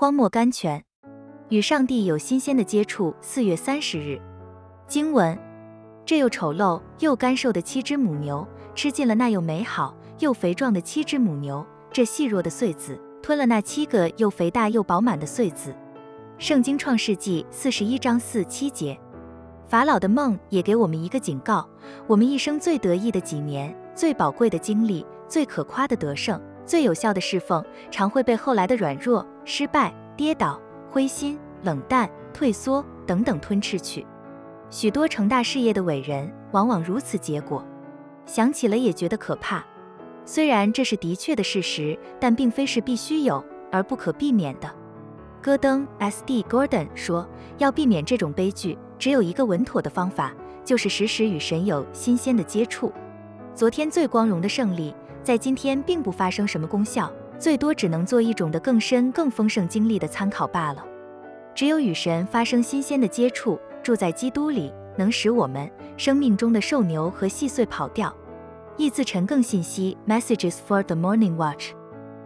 荒漠甘泉，与上帝有新鲜的接触。四月三十日，经文：这又丑陋又干瘦的七只母牛，吃尽了那又美好又肥壮的七只母牛。这细弱的穗子吞了那七个又肥大又饱满的穗子。圣经创世纪四十一章四七节。法老的梦也给我们一个警告：我们一生最得意的几年、最宝贵的经历、最可夸的得胜、最有效的侍奉，常会被后来的软弱、失败、跌倒、灰心、冷淡、退缩等等吞噬去。许多成大事业的伟人往往如此结果，想起了也觉得可怕。虽然这是的确的事实，但并非是必须有而不可避免的。戈登 ·S·D· Gordon 说：“要避免这种悲剧。”只有一个稳妥的方法，就是时时与神有新鲜的接触。昨天最光荣的胜利，在今天并不发生什么功效，最多只能做一种的更深、更丰盛经历的参考罢了。只有与神发生新鲜的接触，住在基督里，能使我们生命中的瘦牛和细碎跑掉。易自陈更信息：Messages for the Morning Watch。